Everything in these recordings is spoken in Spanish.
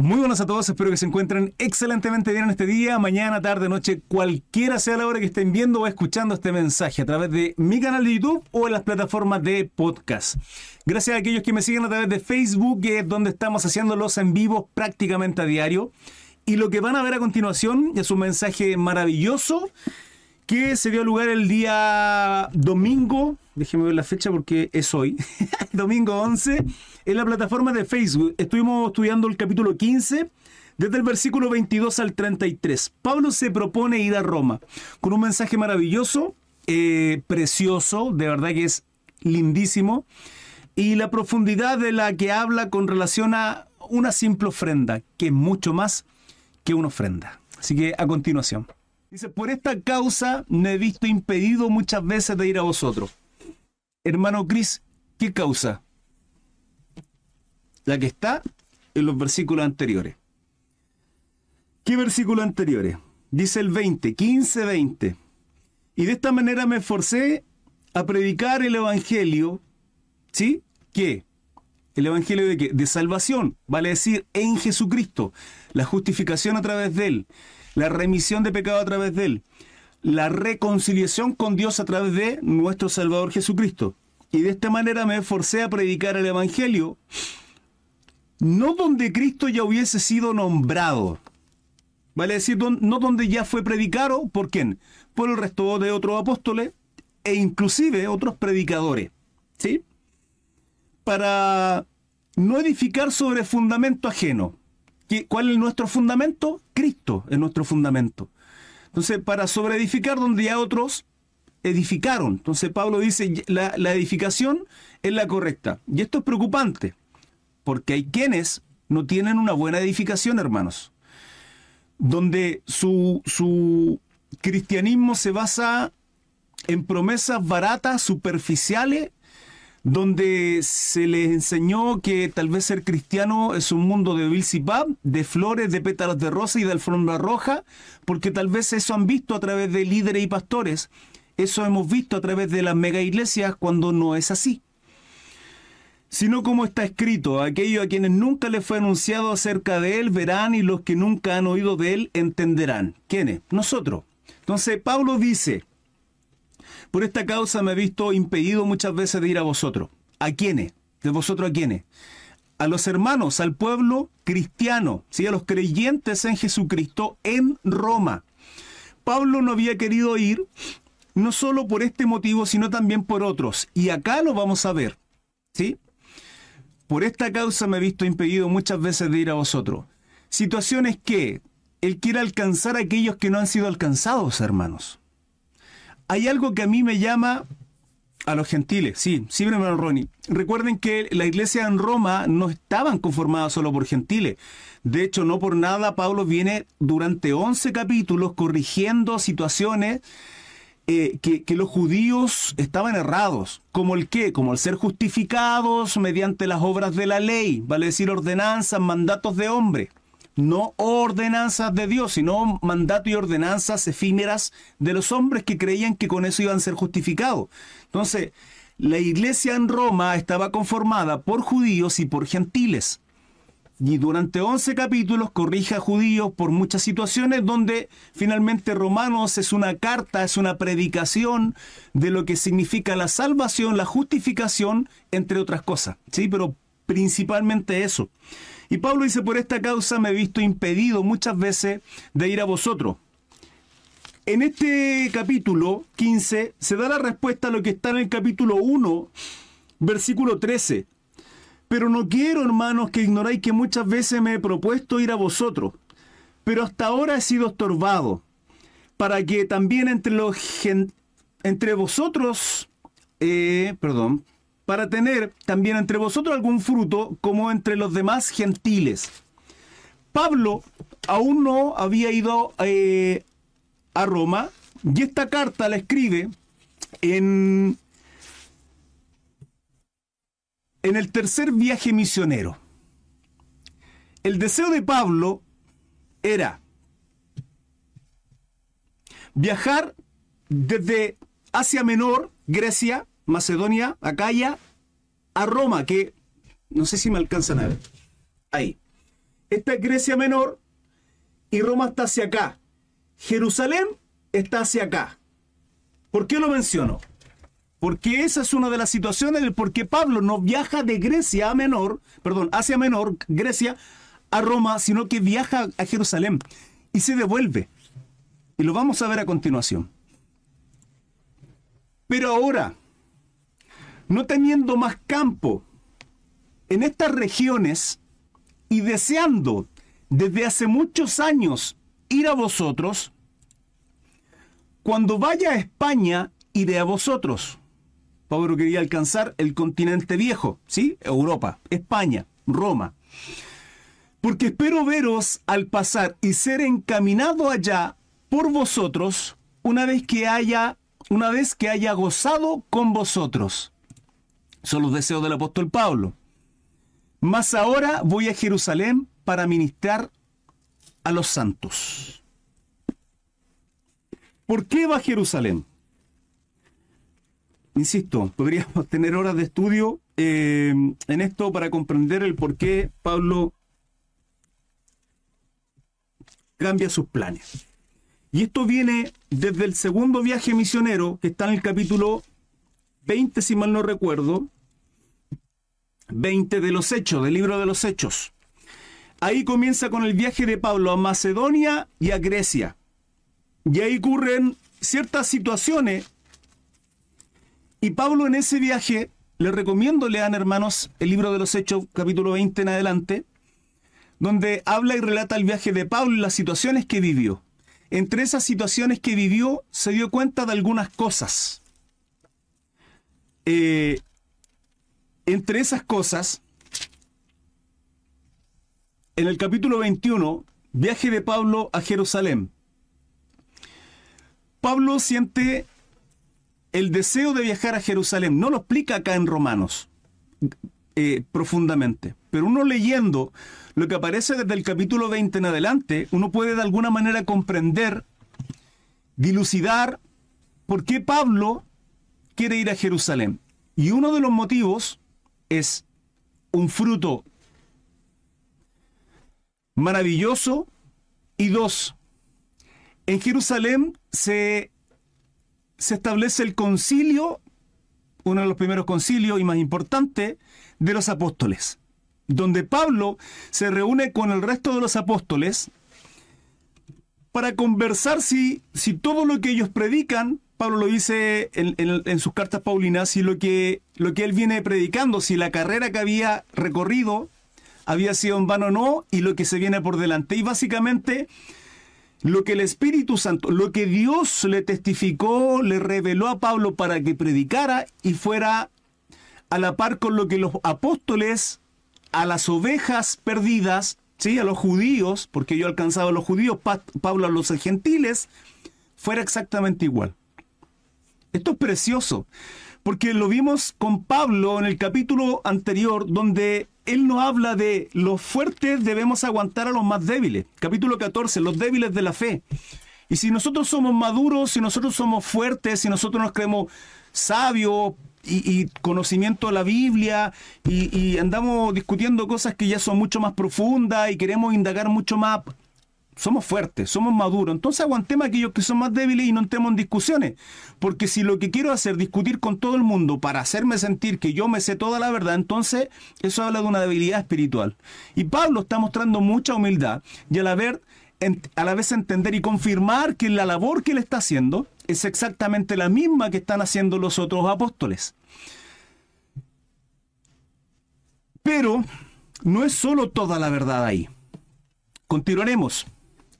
Muy buenas a todos, espero que se encuentren excelentemente bien en este día, mañana, tarde, noche, cualquiera sea la hora que estén viendo o escuchando este mensaje a través de mi canal de YouTube o en las plataformas de podcast. Gracias a aquellos que me siguen a través de Facebook, que es donde estamos haciendo los en vivo prácticamente a diario. Y lo que van a ver a continuación es un mensaje maravilloso que se dio lugar el día domingo, déjenme ver la fecha porque es hoy, domingo 11, en la plataforma de Facebook. Estuvimos estudiando el capítulo 15, desde el versículo 22 al 33. Pablo se propone ir a Roma con un mensaje maravilloso, eh, precioso, de verdad que es lindísimo, y la profundidad de la que habla con relación a una simple ofrenda, que es mucho más que una ofrenda. Así que a continuación. Dice, por esta causa me he visto impedido muchas veces de ir a vosotros. Hermano Cris, ¿qué causa? La que está en los versículos anteriores. ¿Qué versículos anteriores? Dice el 20, 15, 20. Y de esta manera me esforcé a predicar el Evangelio, ¿sí? ¿Qué? ¿El Evangelio de qué? De salvación, vale decir, en Jesucristo, la justificación a través de Él la remisión de pecado a través de Él, la reconciliación con Dios a través de nuestro Salvador Jesucristo. Y de esta manera me esforcé a predicar el Evangelio, no donde Cristo ya hubiese sido nombrado, vale decir, no donde ya fue predicado, ¿por quién? Por el resto de otros apóstoles e inclusive otros predicadores, ¿sí? Para no edificar sobre fundamento ajeno, ¿Cuál es nuestro fundamento? Cristo es nuestro fundamento. Entonces, para sobreedificar donde ya otros edificaron. Entonces, Pablo dice, la, la edificación es la correcta. Y esto es preocupante, porque hay quienes no tienen una buena edificación, hermanos, donde su, su cristianismo se basa en promesas baratas, superficiales, donde se les enseñó que tal vez ser cristiano es un mundo de bilsipap, de flores, de pétalos de rosa y de alfombra roja, porque tal vez eso han visto a través de líderes y pastores, eso hemos visto a través de las mega iglesias cuando no es así. Sino como está escrito, aquellos a quienes nunca les fue anunciado acerca de él verán y los que nunca han oído de él entenderán. ¿Quiénes? Nosotros. Entonces Pablo dice, por esta causa me he visto impedido muchas veces de ir a vosotros. ¿A quiénes? ¿De vosotros a quiénes? A los hermanos, al pueblo cristiano, ¿sí? a los creyentes en Jesucristo en Roma. Pablo no había querido ir no solo por este motivo, sino también por otros. Y acá lo vamos a ver. ¿sí? Por esta causa me he visto impedido muchas veces de ir a vosotros. Situaciones que Él quiere alcanzar a aquellos que no han sido alcanzados, hermanos hay algo que a mí me llama a los gentiles, sí, sí, hermano Ronnie. Recuerden que la iglesia en Roma no estaban conformadas solo por gentiles. De hecho, no por nada Pablo viene durante 11 capítulos corrigiendo situaciones eh, que, que, los judíos estaban errados. ¿Como el qué? Como el ser justificados mediante las obras de la ley, vale decir ordenanzas, mandatos de hombre no ordenanzas de Dios, sino mandatos y ordenanzas efímeras de los hombres que creían que con eso iban a ser justificados. Entonces, la iglesia en Roma estaba conformada por judíos y por gentiles. Y durante 11 capítulos corrige a judíos por muchas situaciones donde finalmente Romanos es una carta, es una predicación de lo que significa la salvación, la justificación, entre otras cosas. Sí, pero principalmente eso. Y Pablo dice, por esta causa me he visto impedido muchas veces de ir a vosotros. En este capítulo 15 se da la respuesta a lo que está en el capítulo 1, versículo 13. Pero no quiero, hermanos, que ignoráis que muchas veces me he propuesto ir a vosotros, pero hasta ahora he sido estorbado, para que también entre los entre vosotros, eh, perdón, para tener también entre vosotros algún fruto como entre los demás gentiles. Pablo aún no había ido eh, a Roma y esta carta la escribe en, en el tercer viaje misionero. El deseo de Pablo era viajar desde Asia Menor, Grecia, Macedonia, Acaya, a Roma, que no sé si me alcanzan a ver. Ahí. Esta es Grecia Menor y Roma está hacia acá. Jerusalén está hacia acá. ¿Por qué lo menciono? Porque esa es una de las situaciones del por qué Pablo no viaja de Grecia a Menor, perdón, hacia Menor, Grecia, a Roma, sino que viaja a Jerusalén y se devuelve. Y lo vamos a ver a continuación. Pero ahora, no teniendo más campo en estas regiones y deseando desde hace muchos años ir a vosotros, cuando vaya a España, iré a vosotros. Pablo quería alcanzar el continente viejo, ¿sí? Europa, España, Roma. Porque espero veros al pasar y ser encaminado allá por vosotros una vez que haya una vez que haya gozado con vosotros. Son los deseos del apóstol Pablo. Mas ahora voy a Jerusalén para ministrar a los santos. ¿Por qué va a Jerusalén? Insisto, podríamos tener horas de estudio eh, en esto para comprender el por qué Pablo cambia sus planes. Y esto viene desde el segundo viaje misionero, que está en el capítulo 20, si mal no recuerdo, 20 de los Hechos, del libro de los Hechos. Ahí comienza con el viaje de Pablo a Macedonia y a Grecia. Y ahí ocurren ciertas situaciones. Y Pablo en ese viaje, le recomiendo lean hermanos el libro de los Hechos, capítulo 20 en adelante, donde habla y relata el viaje de Pablo y las situaciones que vivió. Entre esas situaciones que vivió, se dio cuenta de algunas cosas. Eh, entre esas cosas, en el capítulo 21, viaje de Pablo a Jerusalén. Pablo siente el deseo de viajar a Jerusalén. No lo explica acá en Romanos eh, profundamente, pero uno leyendo lo que aparece desde el capítulo 20 en adelante, uno puede de alguna manera comprender, dilucidar por qué Pablo quiere ir a Jerusalén. Y uno de los motivos es un fruto maravilloso. Y dos, en Jerusalén se, se establece el concilio, uno de los primeros concilios y más importante, de los apóstoles, donde Pablo se reúne con el resto de los apóstoles para conversar si, si todo lo que ellos predican, Pablo lo dice en, sus cartas paulinas, si lo que, lo que él viene predicando, si la carrera que había recorrido había sido en vano o no y lo que se viene por delante. Y básicamente lo que el Espíritu Santo, lo que Dios le testificó, le reveló a Pablo para que predicara y fuera a la par con lo que los apóstoles a las ovejas perdidas, ¿sí? a los judíos, porque yo alcanzaba a los judíos, Pablo a los gentiles, fuera exactamente igual. Esto es precioso, porque lo vimos con Pablo en el capítulo anterior, donde él nos habla de los fuertes debemos aguantar a los más débiles. Capítulo 14, los débiles de la fe. Y si nosotros somos maduros, si nosotros somos fuertes, si nosotros nos creemos sabios y, conocimiento de la Biblia y, y andamos discutiendo cosas que ya son mucho más profundas y queremos indagar mucho más, somos fuertes, somos maduros. Entonces aguantemos a aquellos que son más débiles y no entremos en discusiones. Porque si lo que quiero hacer, discutir con todo el mundo para hacerme sentir que yo me sé toda la verdad, entonces eso habla de una debilidad espiritual. Y Pablo está mostrando mucha humildad y a la vez entender y confirmar que la labor que él está haciendo es exactamente la misma que están haciendo los otros apóstoles. Pero no es solo toda la verdad ahí. Continuaremos.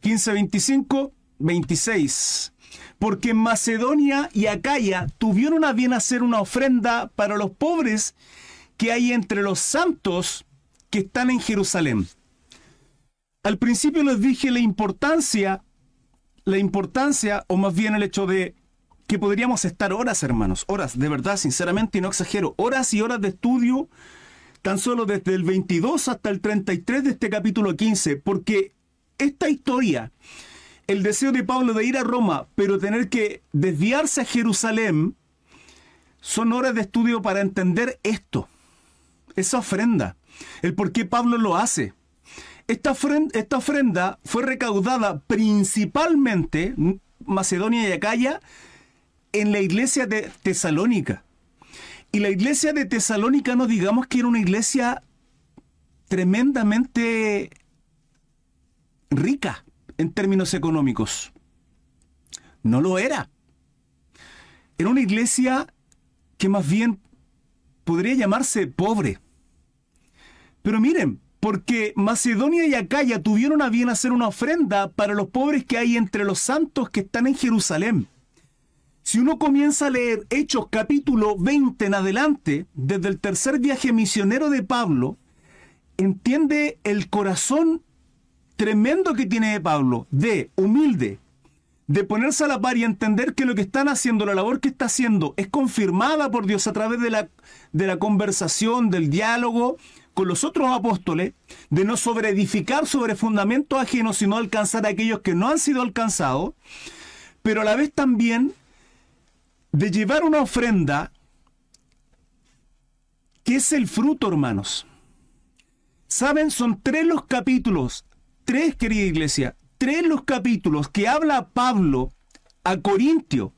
15, 25, 26. Porque Macedonia y Acaya tuvieron a bien hacer una ofrenda para los pobres que hay entre los santos que están en Jerusalén. Al principio les dije la importancia, la importancia, o más bien el hecho de que podríamos estar horas, hermanos, horas, de verdad, sinceramente, y no exagero, horas y horas de estudio, tan solo desde el 22 hasta el 33 de este capítulo 15, porque esta historia, el deseo de Pablo de ir a Roma, pero tener que desviarse a Jerusalén, son horas de estudio para entender esto, esa ofrenda, el por qué Pablo lo hace, esta ofrenda, esta ofrenda fue recaudada principalmente, Macedonia y Acaya, en la iglesia de Tesalónica. Y la iglesia de Tesalónica no digamos que era una iglesia tremendamente rica en términos económicos. No lo era. Era una iglesia que más bien podría llamarse pobre. Pero miren, porque Macedonia y Acaya tuvieron a bien hacer una ofrenda para los pobres que hay entre los santos que están en Jerusalén. Si uno comienza a leer Hechos capítulo 20 en adelante, desde el tercer viaje misionero de Pablo, entiende el corazón tremendo que tiene de Pablo, de humilde, de ponerse a la par y entender que lo que están haciendo, la labor que está haciendo, es confirmada por Dios a través de la, de la conversación, del diálogo con los otros apóstoles, de no sobreedificar sobre fundamentos ajenos, sino alcanzar a aquellos que no han sido alcanzados, pero a la vez también de llevar una ofrenda que es el fruto, hermanos. Saben, son tres los capítulos, tres, querida iglesia, tres los capítulos que habla Pablo a Corintio.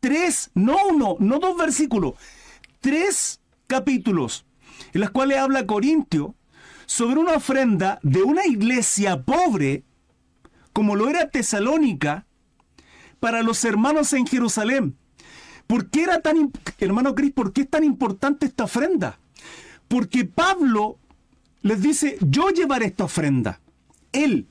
Tres, no uno, no dos versículos, tres capítulos en los cuales habla Corintio sobre una ofrenda de una iglesia pobre, como lo era Tesalónica, para los hermanos en Jerusalén. ¿Por qué era tan, hermano Cris, por qué es tan importante esta ofrenda? Porque Pablo les dice, yo llevaré esta ofrenda. Él.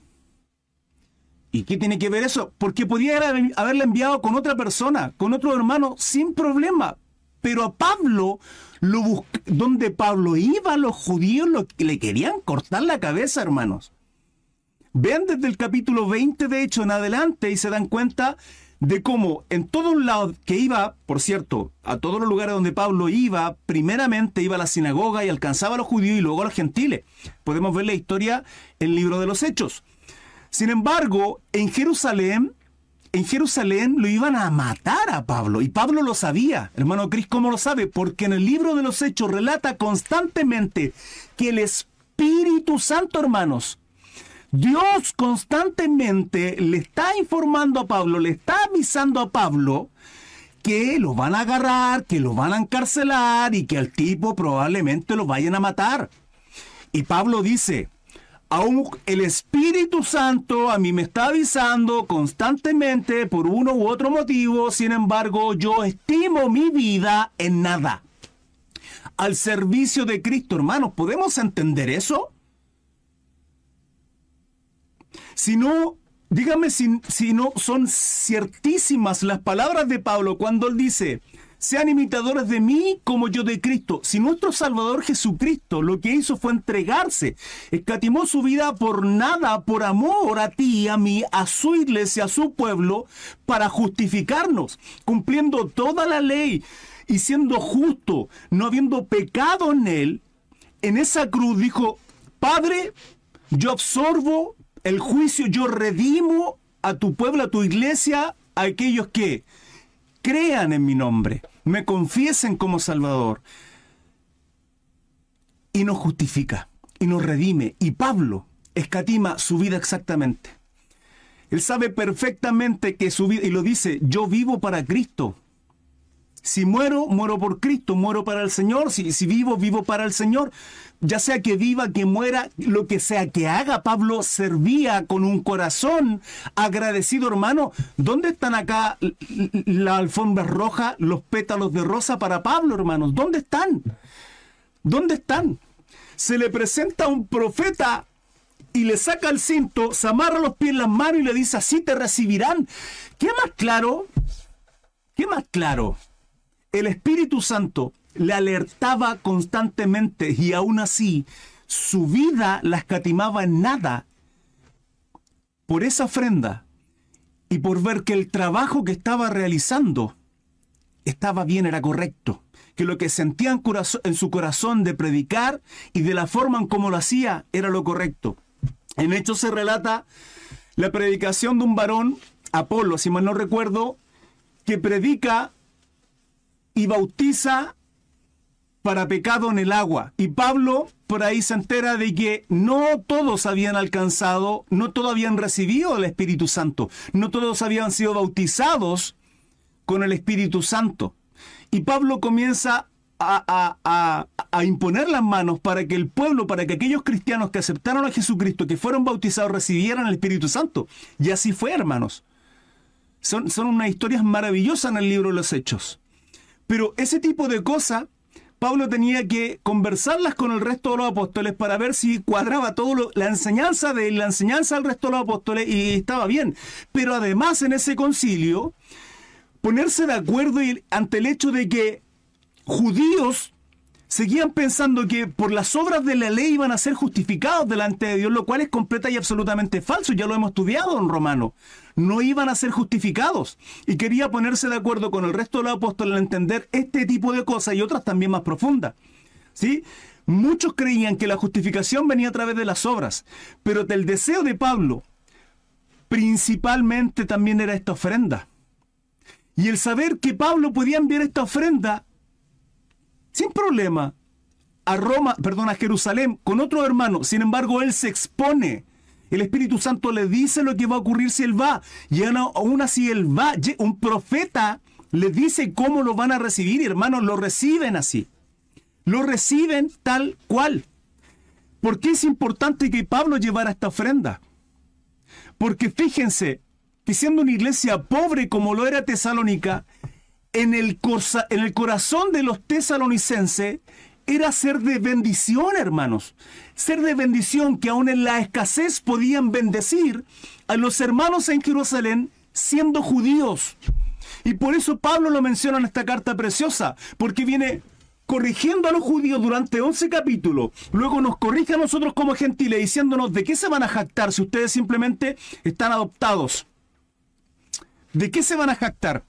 ¿Y qué tiene que ver eso? Porque podía haberla enviado con otra persona, con otro hermano, sin problema. Pero a Pablo, lo donde Pablo iba, los judíos lo, le querían cortar la cabeza, hermanos. Vean desde el capítulo 20, de hecho, en adelante, y se dan cuenta de cómo en todos lados que iba, por cierto, a todos los lugares donde Pablo iba, primeramente iba a la sinagoga y alcanzaba a los judíos y luego a los gentiles. Podemos ver la historia en el libro de los Hechos. Sin embargo, en Jerusalén, en Jerusalén lo iban a matar a Pablo y Pablo lo sabía. Hermano Cris, ¿cómo lo sabe? Porque en el libro de los Hechos relata constantemente que el Espíritu Santo, hermanos, Dios constantemente le está informando a Pablo, le está avisando a Pablo que lo van a agarrar, que lo van a encarcelar y que al tipo probablemente lo vayan a matar. Y Pablo dice, aún el Espíritu Santo a mí me está avisando constantemente por uno u otro motivo, sin embargo yo estimo mi vida en nada. Al servicio de Cristo, hermanos, ¿podemos entender eso? Si no, dígame si, si no son ciertísimas las palabras de Pablo cuando él dice, sean imitadores de mí como yo de Cristo. Si nuestro Salvador Jesucristo lo que hizo fue entregarse, escatimó su vida por nada, por amor a ti, a mí, a su iglesia, a su pueblo, para justificarnos, cumpliendo toda la ley y siendo justo, no habiendo pecado en él, en esa cruz dijo, Padre, yo absorbo el juicio, yo redimo a tu pueblo, a tu iglesia, a aquellos que crean en mi nombre, me confiesen como Salvador. Y nos justifica, y nos redime. Y Pablo escatima su vida exactamente. Él sabe perfectamente que su vida, y lo dice, yo vivo para Cristo. Si muero, muero por Cristo, muero para el Señor. Si, si vivo, vivo para el Señor. Ya sea que viva, que muera, lo que sea que haga, Pablo servía con un corazón agradecido, hermano. ¿Dónde están acá la alfombra roja, los pétalos de rosa para Pablo, hermanos? ¿Dónde están? ¿Dónde están? Se le presenta un profeta y le saca el cinto, se amarra los pies en las manos y le dice, así te recibirán. ¿Qué más claro? ¿Qué más claro? el Espíritu Santo le alertaba constantemente y aún así su vida la escatimaba en nada por esa ofrenda y por ver que el trabajo que estaba realizando estaba bien, era correcto, que lo que sentía en, su corazón de predicar y de la forma en cómo lo hacía era lo correcto. En hecho se relata la predicación de un varón, Apolo, si mal no recuerdo, que predica y bautiza para pecado en el agua. Y Pablo por ahí se entera de que no todos habían alcanzado, no todos habían recibido el Espíritu Santo, no todos habían sido bautizados con el Espíritu Santo. Y Pablo comienza a, a, imponer las manos para que el pueblo, para que aquellos cristianos que aceptaron a Jesucristo, que fueron bautizados, recibieran el Espíritu Santo. Y así fue, hermanos. Son, son unas historias maravillosas en el libro de los Hechos. Pero ese tipo de cosas, Pablo tenía que conversarlas con el resto de los apóstoles para ver si cuadraba todo la enseñanza de la enseñanza del resto de los apóstoles y estaba bien. Pero además en ese concilio, ponerse de acuerdo ante el hecho de que judíos seguían pensando que por las obras de la ley iban a ser justificados delante de Dios, lo cual es completa y absolutamente falso, ya lo hemos estudiado en Romano. No iban a ser justificados. Y quería ponerse de acuerdo con el resto de los apóstoles en entender este tipo de cosas y otras también más profundas. ¿Sí? Muchos creían que la justificación venía a través de las obras, pero del deseo de Pablo principalmente también era esta ofrenda. Y el saber que Pablo podía enviar esta ofrenda sin problema a Roma, perdón, a Jerusalén con otro hermano. Sin embargo, él se expone. El Espíritu Santo le dice lo que va a ocurrir si él va. Y aún así él va. Un profeta le dice cómo lo van a recibir y hermanos lo reciben así. Lo reciben tal cual. ¿Por qué es importante que Pablo llevara esta ofrenda? Porque fíjense que siendo una iglesia pobre como lo era Tesalónica, en el, en el corazón de los tesalonicenses era ser de bendición, hermanos. Ser de bendición que aún en la escasez podían bendecir a los hermanos en Jerusalén siendo judíos. Y por eso Pablo lo menciona en esta carta preciosa, porque viene corrigiendo a los judíos durante 11 capítulos, luego nos corrige a nosotros como gentiles diciéndonos de qué se van a jactar si ustedes simplemente están adoptados. ¿De qué se van a jactar?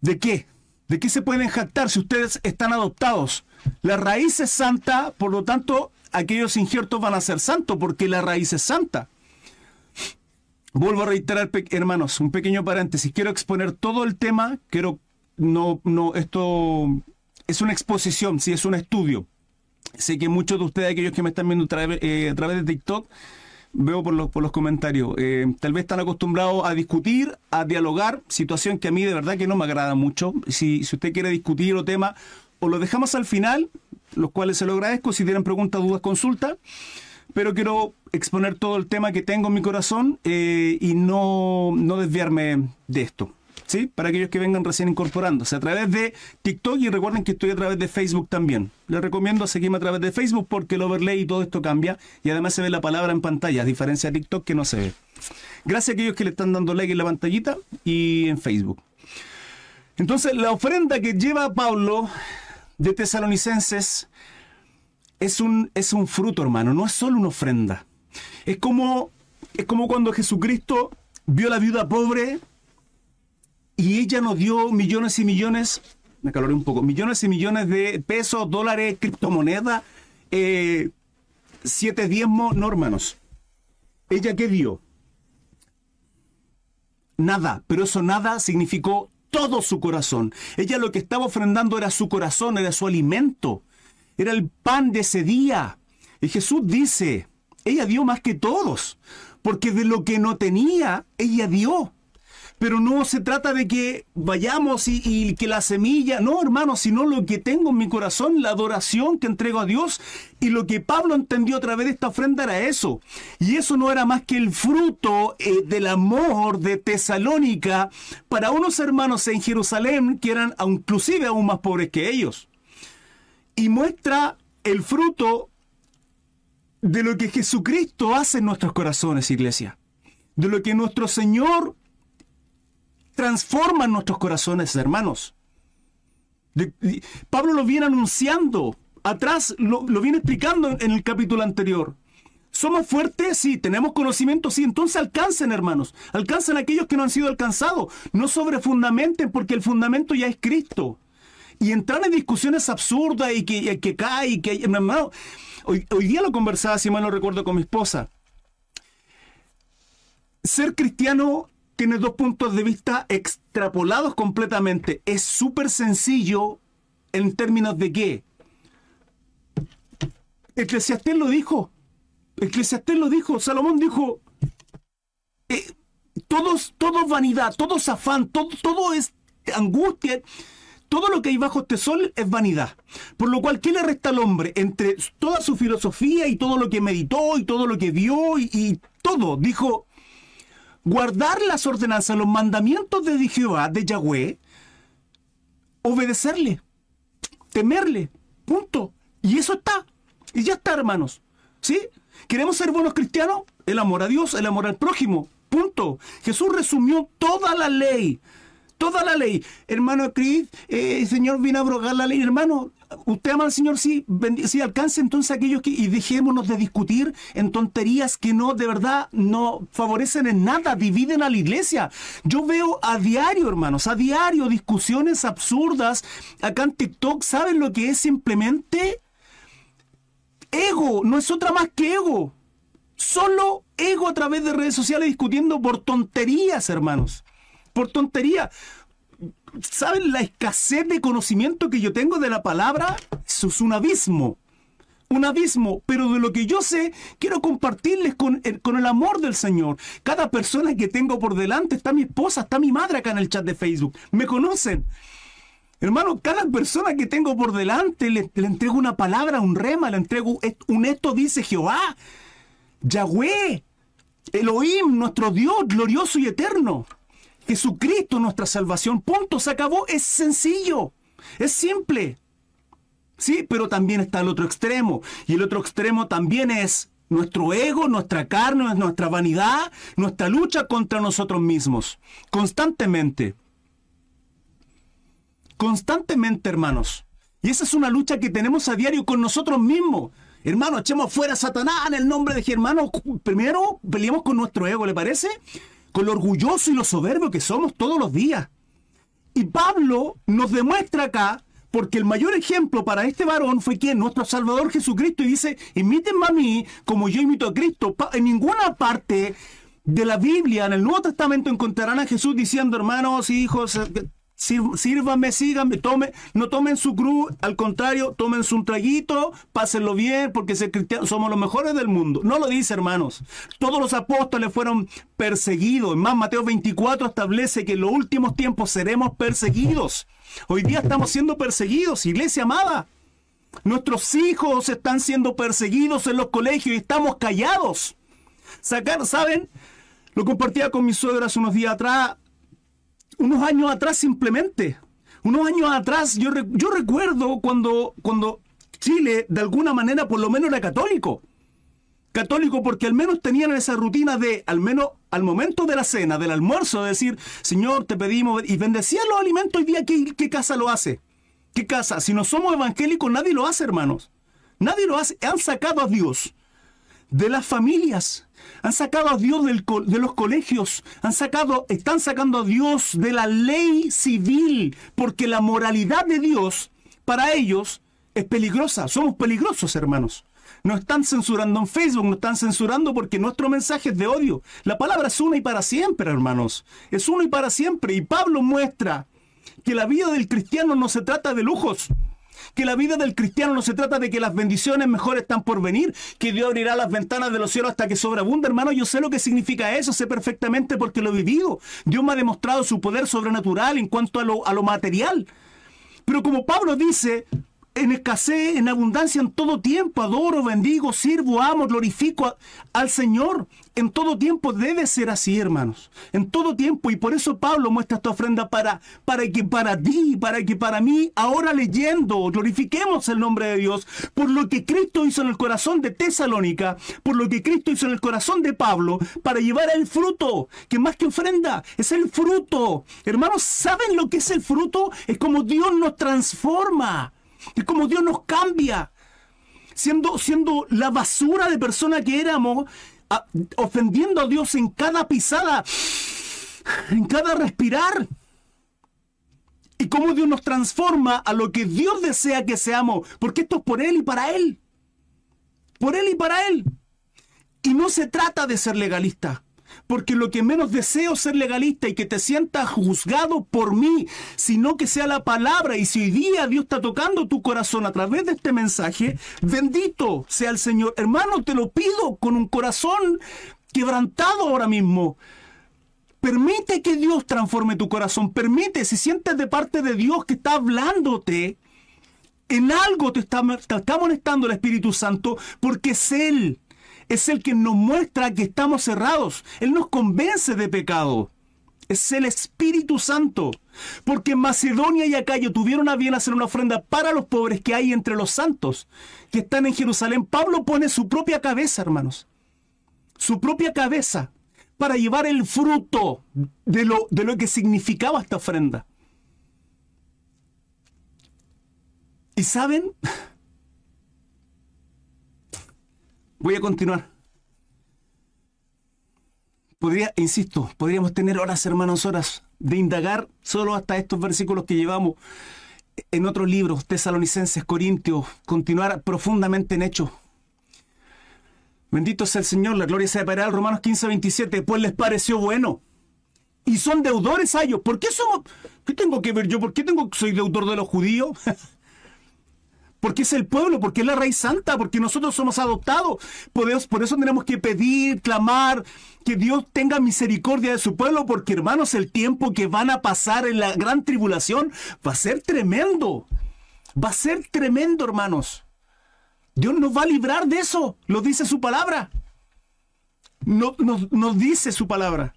¿De qué? ¿De qué se pueden jactar si ustedes están adoptados? La raíz es santa, por lo tanto, aquellos injertos van a ser santos porque la raíz es santa. Vuelvo a reiterar, hermanos, un pequeño paréntesis. Quiero exponer todo el tema. Quiero, no, no, esto es una exposición, sí, es un estudio. Sé que muchos de ustedes, aquellos que me están viendo eh, a través de TikTok, veo por los, por los comentarios. Eh, tal vez están acostumbrados a discutir, a dialogar, situación que a mí de verdad que no me agrada mucho. Si, si usted quiere discutir o tema, o lo dejamos al final, los cuales se lo agradezco, si tienen preguntas, dudas, consultas, pero quiero exponer todo el tema que tengo en mi corazón eh, y no, no desviarme de esto. ¿Sí? Para aquellos que vengan recién incorporándose a través de TikTok y recuerden que estoy a través de Facebook también. Les recomiendo seguirme a través de Facebook porque el overlay y todo esto cambia y además se ve la palabra en pantalla, a diferencia de TikTok que no se ve. Gracias a aquellos que le están dando like en la pantallita y en Facebook. Entonces, la ofrenda que lleva Pablo de Tesalonicenses es un, es un fruto, hermano, no es solo una ofrenda. Es como, es como cuando Jesucristo vio a la viuda pobre y ella nos dio millones y millones, me caloré un poco, millones y millones de pesos, dólares, criptomonedas, eh, siete diezmos, no hermanos. ¿Ella qué dio? Nada, pero eso nada significó todo su corazón. Ella lo que estaba ofrendando era su corazón, era su alimento, era el pan de ese día. Y Jesús dice, ella dio más que todos, porque de lo que no tenía, ella dio pero no se trata de que vayamos y, que la semilla, no hermano, sino lo que tengo en mi corazón, la adoración que entrego a Dios. Y lo que Pablo entendió a través de esta ofrenda era eso. Y eso no era más que el fruto eh, del amor de Tesalónica para unos hermanos en Jerusalén que eran inclusive aún más pobres que ellos. Y muestra el fruto de lo que Jesucristo hace en nuestros corazones, iglesia. De lo que nuestro Señor transforman nuestros corazones, hermanos. Pablo lo viene anunciando, atrás lo, viene explicando en el capítulo anterior. ¿Somos fuertes? Sí. ¿Tenemos conocimiento? Sí. Entonces alcancen, hermanos. Alcancen aquellos que no han sido alcanzados. No sobrefundamenten porque el fundamento ya es Cristo. Y entrar en discusiones absurdas y que, que cae y que... Hermano, hoy, hoy día lo conversaba, si mal no recuerdo, con mi esposa. Ser cristiano tiene dos puntos de vista extrapolados completamente. Es súper sencillo en términos de qué. Eclesiastés lo dijo. Eclesiastés lo dijo. Salomón dijo, eh, todos, todo vanidad, todo es afán, todo, todo es angustia. Todo lo que hay bajo este sol es vanidad. Por lo cual, ¿qué le resta al hombre entre toda su filosofía y todo lo que meditó y todo lo que vio y todo? Dijo, guardar las ordenanzas, los mandamientos de Jehová, de Yahweh, obedecerle, temerle, punto. Y eso está. Y ya está, hermanos. ¿Sí? ¿Queremos ser buenos cristianos? El amor a Dios, el amor al prójimo. Punto. Jesús resumió toda la ley. Toda la ley. Hermano Cris, eh, el Señor vino a abrogar la ley. Hermano, usted ama al Señor, sí, sí, alcance entonces aquellos que, y dejémonos de discutir en tonterías que no, de verdad, no favorecen en nada, dividen a la iglesia. Yo veo a diario, hermanos, a diario discusiones absurdas acá en TikTok. ¿Saben lo que es simplemente? Ego, no es otra más que ego. Solo ego a través de redes sociales discutiendo por tonterías, hermanos. Por tonterías. ¿Saben la escasez de conocimiento que yo tengo de la palabra? Eso es un abismo. Un abismo, pero de lo que yo sé, quiero compartirles con el, con el amor del Señor. Cada persona que tengo por delante, está mi esposa, está mi madre acá en el chat de Facebook. Me conocen. Hermano, cada persona que tengo por delante le, le entrego una palabra, un rema, le entrego un esto dice Jehová. Yahweh, Elohim, nuestro Dios glorioso y eterno. Jesucristo, nuestra salvación. Punto, se acabó. Es sencillo. Es simple. Sí, pero también está el otro extremo. Y el otro extremo también es nuestro ego, nuestra carne, nuestra vanidad, nuestra lucha contra nosotros mismos. Constantemente. Constantemente, hermanos. Y esa es una lucha que tenemos a diario con nosotros mismos. Hermano, echemos fuera a Satanás en el nombre de hermano. Primero peleemos con nuestro ego, ¿le parece? Con lo orgulloso y lo soberbio que somos todos los días. Y Pablo nos demuestra acá, porque el mayor ejemplo para este varón fue quien, nuestro Salvador Jesucristo, y dice, imítenme a mí como yo imito a Cristo. En ninguna parte de la Biblia, en el Nuevo Testamento, encontrarán a Jesús diciendo, hermanos, hijos, sírvanme, síganme, tome, no tomen su cruz, al contrario, tomen su traguito, pásenlo bien, porque somos los mejores del mundo. No lo dice, hermanos. Todos los apóstoles fueron perseguidos. Más, Mateo 24 establece que en los últimos tiempos seremos perseguidos. Hoy día estamos siendo perseguidos, iglesia amada. Nuestros hijos están siendo perseguidos en los colegios y estamos callados. ¿saben? Lo compartía con mi suegra hace unos días atrás unos años atrás simplemente. Unos años atrás, yo, yo recuerdo cuando, cuando Chile, de alguna manera, por lo menos era católico. Católico porque al menos tenían esa rutina de, al menos al momento de la cena, del almuerzo, de decir, Señor, te pedimos, y bendecían los alimentos hoy día, ¿qué, ¿qué casa lo hace? ¿Qué casa? Si no somos evangélicos, nadie lo hace, hermanos. Nadie lo hace. Han sacado a Dios de las familias. Han sacado a Dios de los colegios, han sacado, están sacando a Dios de la ley civil, porque la moralidad de Dios para ellos es peligrosa. Somos peligrosos, hermanos. Nos están censurando en Facebook, nos están censurando porque nuestro mensaje es de odio. La palabra es una y para siempre, hermanos. Es uno y para siempre. Y Pablo muestra que la vida del cristiano no se trata de lujos, que la vida del cristiano no se trata de que las bendiciones mejores están por venir, que Dios abrirá las ventanas de los cielos hasta que sobreabunda, hermano. Yo sé lo que significa eso, sé perfectamente porque lo he vivido. Dios me ha demostrado su poder sobrenatural en cuanto a lo, a lo material. Pero como Pablo dice, en escasez, en abundancia, en todo tiempo. Adoro, bendigo, sirvo, amo, glorifico al Señor. En todo tiempo debe ser así, hermanos. En todo tiempo. Y por eso Pablo muestra esta ofrenda para, para que para ti, para que para mí, ahora leyendo, glorifiquemos el nombre de Dios por lo que Cristo hizo en el corazón de Tesalónica, por lo que Cristo hizo en el corazón de Pablo, para llevar el fruto, que más que ofrenda, es el fruto. Hermanos, ¿saben lo que es el fruto? Es como Dios nos transforma. Es como Dios nos cambia. Siendo, siendo la basura de persona que éramos, ofendiendo a Dios en cada pisada, en cada respirar. Y cómo Dios nos transforma a lo que Dios desea que seamos. Porque esto es por Él y para Él. Por Él y para Él. Y no se trata de ser legalista. Porque lo que menos deseo es ser legalista y que te sientas juzgado por mí, sino que sea la palabra. Y si hoy día Dios está tocando tu corazón a través de este mensaje, bendito sea el Señor. Hermano, te lo pido con un corazón quebrantado ahora mismo. Permite que Dios transforme tu corazón. Permite, si sientes de parte de Dios que está hablándote, en algo te está, te está molestando el Espíritu Santo, porque es Él es el que nos muestra que estamos cerrados. Él nos convence de pecado. Es el Espíritu Santo. Porque Macedonia y Acayo tuvieron a bien hacer una ofrenda para los pobres que hay entre los santos que están en Jerusalén. Pablo pone su propia cabeza, hermanos. Su propia cabeza para llevar el fruto de lo, de lo que significaba esta ofrenda. ¿Y saben? Voy a continuar. Podría, insisto, podríamos tener horas, hermanos, horas de indagar solo hasta estos versículos que llevamos en otros libros, tesalonicenses, corintios, continuar profundamente en hechos. Bendito sea el Señor, la gloria sea para él. Romanos 15, 27, pues les pareció bueno. Y son deudores a ellos. ¿Por qué somos? ¿Qué tengo que ver yo? ¿Por qué tengo, soy deudor de los judíos? porque es el pueblo, porque es la raíz santa, porque nosotros somos adoptados. Por eso, por eso tenemos que pedir, clamar, que Dios tenga misericordia de su pueblo, porque hermanos, el tiempo que van a pasar en la gran tribulación va a ser tremendo. Va a ser tremendo, hermanos. Dios nos va a librar de eso, lo dice su palabra. No, nos, nos dice su palabra.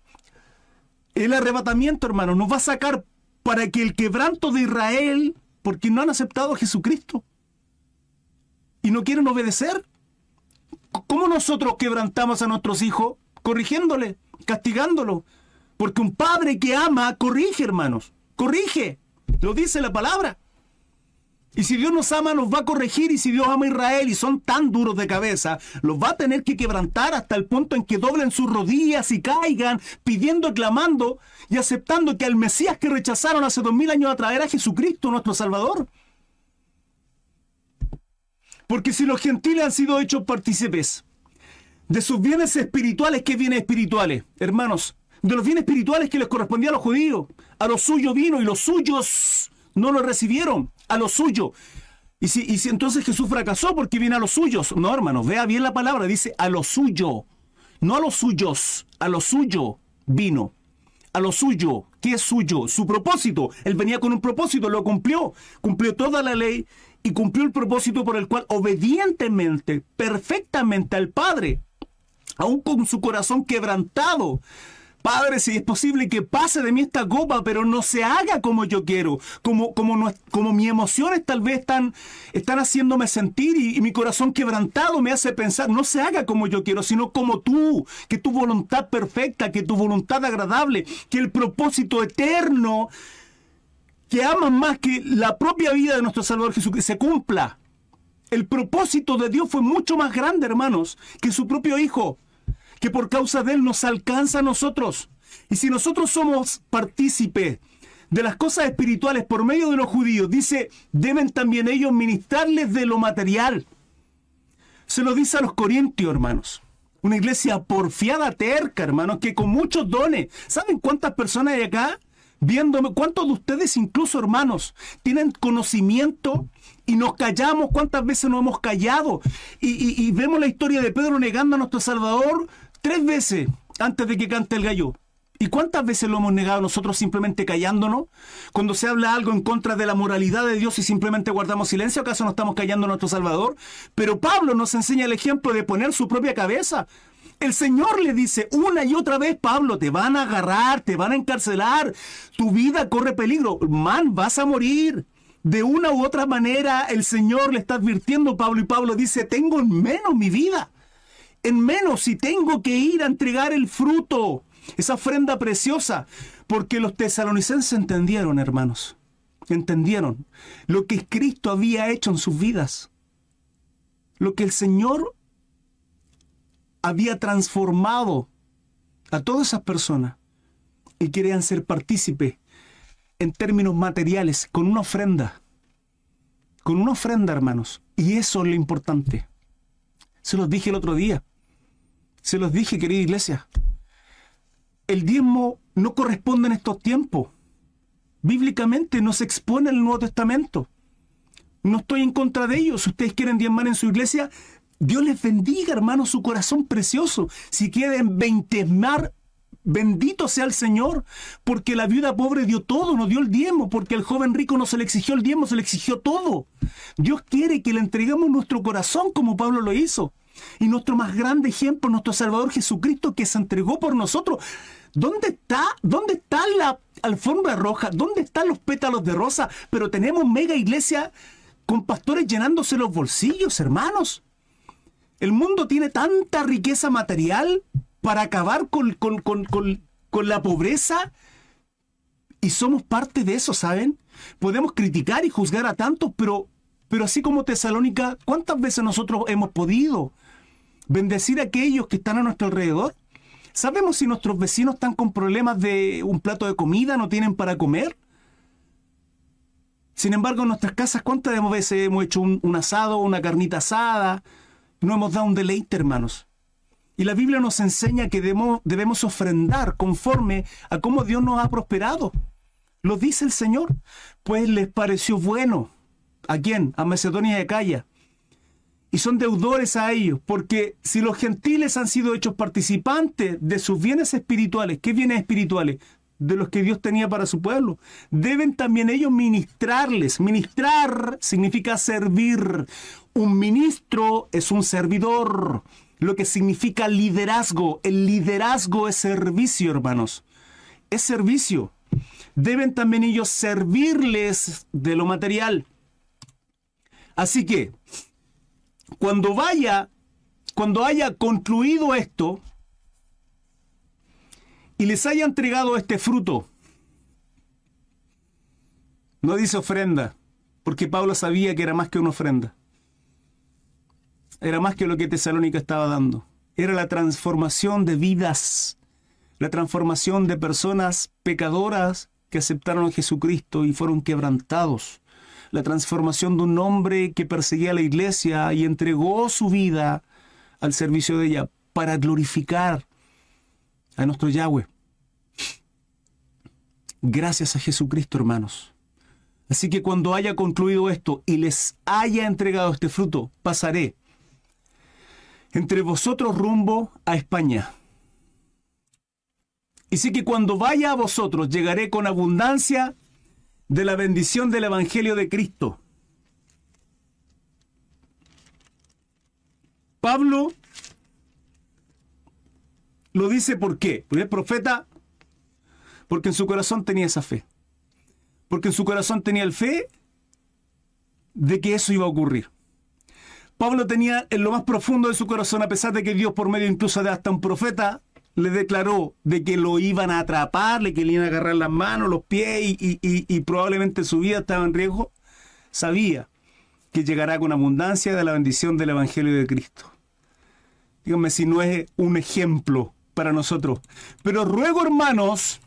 El arrebatamiento, hermanos, nos va a sacar para que el quebranto de Israel, porque no han aceptado a Jesucristo, y no quieren obedecer. ¿Cómo nosotros quebrantamos a nuestros hijos? Corrigiéndole, castigándolo. Porque un padre que ama, corrige, hermanos. Corrige. Lo dice la palabra. Y si Dios nos ama, nos va a corregir. Y si Dios ama a Israel y son tan duros de cabeza, los va a tener que quebrantar hasta el punto en que doblen sus rodillas y caigan, pidiendo, clamando y aceptando que al Mesías que rechazaron hace dos mil años atrás era Jesucristo, nuestro Salvador. Porque si los gentiles han sido hechos partícipes de sus bienes espirituales, ¿qué bienes espirituales? Hermanos, de los bienes espirituales que les correspondía a los judíos. A los suyos vino y los suyos no lo recibieron. A los suyos. Y si, y si entonces Jesús fracasó porque viene a los suyos. No, hermanos, vea bien la palabra. Dice a lo suyo. No a los suyos. A lo suyo vino. A lo suyo. ¿Qué es suyo? Su propósito. Él venía con un propósito, lo cumplió. Cumplió toda la ley y cumplió el propósito por el cual obedientemente, perfectamente al Padre, aún con su corazón quebrantado, Padre, si es posible que pase de mí esta copa, pero no se haga como yo quiero, como, como, no, como mis emociones tal vez están, están haciéndome sentir y, y, mi corazón quebrantado me hace pensar, no se haga como yo quiero, sino como tú, que tu voluntad perfecta, que tu voluntad agradable, que el propósito eterno que aman más que la propia vida de nuestro Salvador Jesucristo se cumpla. El propósito de Dios fue mucho más grande, hermanos, que su propio Hijo, que por causa de Él nos alcanza a nosotros. Y si nosotros somos partícipes de las cosas espirituales por medio de los judíos, dice, deben también ellos ministrarles de lo material. Se lo dice a los corintios, hermanos. Una iglesia porfiada, terca, hermanos, que con muchos dones. ¿Saben cuántas personas hay acá? Viéndome, ¿cuántos de ustedes, incluso hermanos, tienen conocimiento y nos callamos? ¿Cuántas veces nos hemos callado? Y, vemos la historia de Pedro negando a nuestro Salvador tres veces antes de que cante el gallo. ¿Y cuántas veces lo hemos negado nosotros simplemente callándonos? Cuando se habla algo en contra de la moralidad de Dios y simplemente guardamos silencio, ¿acaso no estamos callando a nuestro Salvador? Pero Pablo nos enseña el ejemplo de poner su propia cabeza. El Señor le dice una y otra vez, Pablo, te van a agarrar, te van a encarcelar, tu vida corre peligro, man, vas a morir. De una u otra manera, el Señor le está advirtiendo a Pablo y Pablo dice, tengo en menos mi vida. En menos si tengo que ir a entregar el fruto, esa ofrenda preciosa, porque los tesalonicenses entendieron, hermanos, entendieron lo que Cristo había hecho en sus vidas, lo que el Señor había transformado a todas esas personas y querían ser partícipes en términos materiales con una ofrenda. Con una ofrenda, hermanos. Y eso es lo importante. Se los dije el otro día. Se los dije, querida iglesia. el diezmo no corresponde en estos tiempos. Bíblicamente no se expone en el Nuevo Testamento. No estoy en contra de ellos. Si ustedes quieren diezmar en su iglesia, Dios les bendiga, hermano, su corazón precioso. Si quieren veintesmar, bendito sea el Señor, porque la viuda pobre dio todo, no dio el diezmo, porque el joven rico no se le exigió el diezmo, se le exigió todo. Dios quiere que le entreguemos nuestro corazón como Pablo lo hizo. Y nuestro más grande ejemplo, nuestro Salvador Jesucristo, que se entregó por nosotros. ¿Dónde está? ¿Dónde está la alfombra roja? ¿Dónde están los pétalos de rosa? Pero tenemos mega iglesia con pastores llenándose los bolsillos, hermanos. El mundo tiene tanta riqueza material para acabar con, con, la pobreza y somos parte de eso, ¿saben? Podemos criticar y juzgar a tantos, pero, pero así como Tesalónica, ¿cuántas veces nosotros hemos podido bendecir a aquellos que están a nuestro alrededor? ¿Sabemos si nuestros vecinos están con problemas de un plato de comida, no tienen para comer? Sin embargo, en nuestras casas, ¿cuántas veces hemos hecho un, un asado, una carnita asada? No hemos dado un deleite, hermanos. Y la Biblia nos enseña que debemos, ofrendar conforme a cómo Dios nos ha prosperado. Lo dice el Señor. Pues les pareció bueno. ¿A quién? A Macedonia y Acaya. Y son deudores a ellos, porque si los gentiles han sido hechos participantes de sus bienes espirituales, ¿qué bienes espirituales? De los que Dios tenía para su pueblo. Deben también ellos ministrarles. Ministrar significa servir. Un ministro es un servidor lo que significa liderazgo. El liderazgo es servicio, hermanos. Es servicio. Deben también ellos servirles de lo material. Así que, cuando vaya, cuando haya concluido esto y les haya entregado este fruto, no dice ofrenda, porque Pablo sabía que era más que una ofrenda era más que lo que Tesalónica estaba dando. Era la transformación de vidas, la transformación de personas pecadoras que aceptaron a Jesucristo y fueron quebrantados. La transformación de un hombre que perseguía a la iglesia y entregó su vida al servicio de ella para glorificar a nuestro Yahweh. Gracias a Jesucristo, hermanos. Así que cuando haya concluido esto y les haya entregado este fruto, pasaré entre vosotros rumbo a España. Y sí que cuando vaya a vosotros llegaré con abundancia de la bendición del Evangelio de Cristo. Pablo lo dice por qué. Porque es profeta, porque en su corazón tenía esa fe. Porque en su corazón tenía el fe de que eso iba a ocurrir. Pablo tenía en lo más profundo de su corazón, a pesar de que Dios por medio incluso de hasta un profeta le declaró de que lo iban a atraparle, que le iban a agarrar las manos, los pies y, probablemente su vida estaba en riesgo, sabía que llegará con abundancia de la bendición del Evangelio de Cristo. Díganme si no es un ejemplo para nosotros. Pero ruego, hermanos,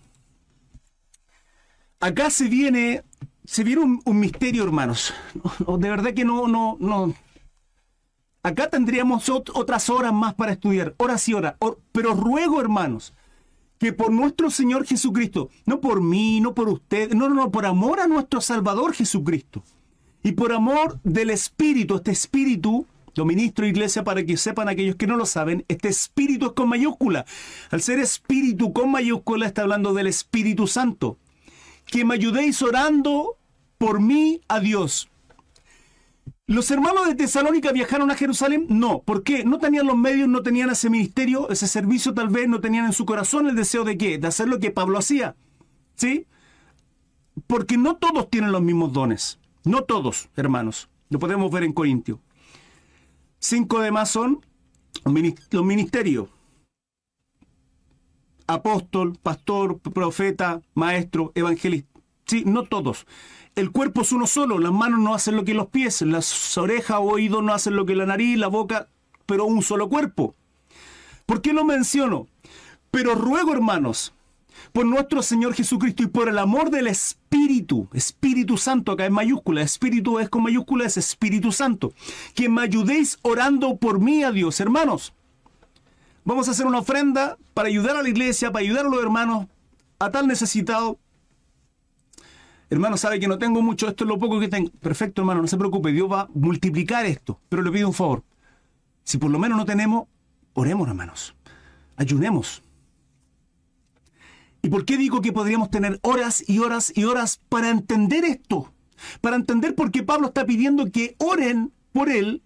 acá se viene, se viene un, un misterio, hermanos. De verdad que no, no, no, Acá tendríamos otras horas más para estudiar, horas y horas. Pero ruego, hermanos, que por nuestro Señor Jesucristo, no por mí, no por usted, no, no, no, por amor a nuestro Salvador Jesucristo y por amor del Espíritu, este Espíritu, lo ministro iglesia para que sepan aquellos que no lo saben, este Espíritu es con mayúscula. Al ser Espíritu con mayúscula está hablando del Espíritu Santo. Que me ayudéis orando por mí a Dios ¿Los hermanos de Tesalónica viajaron a Jerusalén? No. ¿Por qué? No tenían los medios, no tenían ese ministerio, ese servicio tal vez, no tenían en su corazón el deseo de qué? De hacer lo que Pablo hacía. ¿Sí? Porque no todos tienen los mismos dones. No todos, hermanos. Lo podemos ver en Corintio. Cinco demás son los ministerios. Apóstol, pastor, profeta, maestro, evangelista. Sí, no todos el cuerpo es uno solo, las manos no hacen lo que los pies, las orejas o oídos no hacen lo que la nariz, la boca, pero un solo cuerpo. ¿Por qué lo menciono? Pero ruego, hermanos, por nuestro Señor Jesucristo y por el amor del Espíritu, Espíritu Santo, acá en mayúscula, Espíritu es con mayúscula, es Espíritu Santo, que me ayudéis orando por mí a Dios, hermanos. vamos a hacer una ofrenda para ayudar a la iglesia, para ayudar a los hermanos, a tal necesitado. Hermano, sabe que no tengo mucho, esto es lo poco que tengo. Perfecto, hermano, no se preocupe, Dios va a multiplicar esto. Pero le pido un favor. Si por lo menos no tenemos, oremos, hermanos. Ayunemos. ¿Y por qué digo que podríamos tener horas y horas y horas para entender esto? Para entender por qué Pablo está pidiendo que oren por él.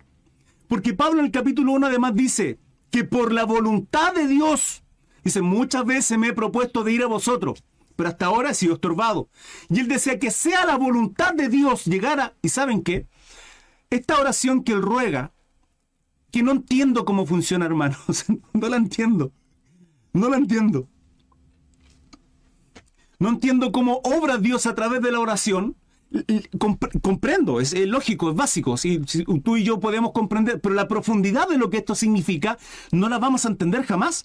Porque Pablo en el capítulo 1 además dice que por la voluntad de Dios, dice, muchas veces me he propuesto de ir a vosotros pero hasta ahora he sido estorbado. Y él desea que sea la voluntad de Dios llegara, y ¿saben qué? Esta oración que él ruega, que no entiendo cómo funciona, hermanos, no la entiendo, no la entiendo. No entiendo cómo obra Dios a través de la oración. comprendo, es, lógico, es básico. Si, tú y yo podemos comprender, pero la profundidad de lo que esto significa no la vamos a entender jamás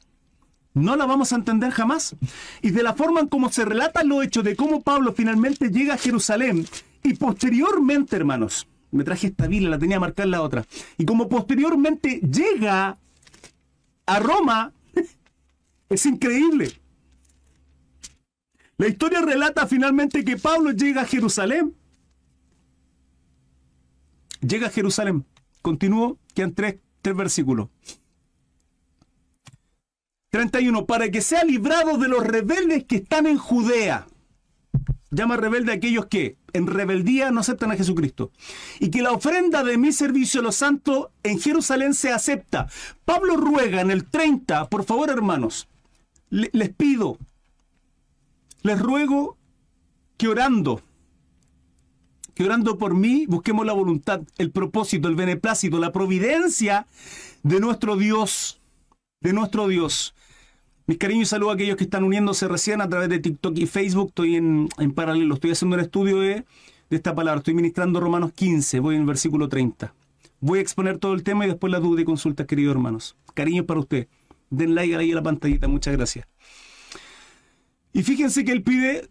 no la vamos a entender jamás. Y de la forma en cómo se relata lo hecho de cómo Pablo finalmente llega a Jerusalén y posteriormente, hermanos, me traje esta Biblia, la tenía marcar la otra, y como posteriormente llega a Roma, es increíble. La historia relata finalmente que Pablo llega a Jerusalén. Llega a Jerusalén. Continúo, quedan tres, tres versículos. 31. Para que sea librado de los rebeldes que están en Judea. Llama rebelde a aquellos que en rebeldía no aceptan a Jesucristo. Y que la ofrenda de mi servicio a los santos en Jerusalén se acepta. Pablo ruega en el 30, por favor hermanos, les pido, les ruego que orando, que orando por mí busquemos la voluntad, el propósito, el beneplácito, la providencia de nuestro Dios, de nuestro Dios. Mis cariños y saludos a aquellos que están uniéndose recién a través de TikTok y Facebook. Estoy en, paralelo, estoy haciendo un estudio de, esta palabra. Estoy ministrando Romanos 15, voy en el versículo 30. Voy a exponer todo el tema y después la duda y consultas, queridos hermanos. Cariños para usted. Den like ahí a la pantallita, muchas gracias. Y fíjense que él pide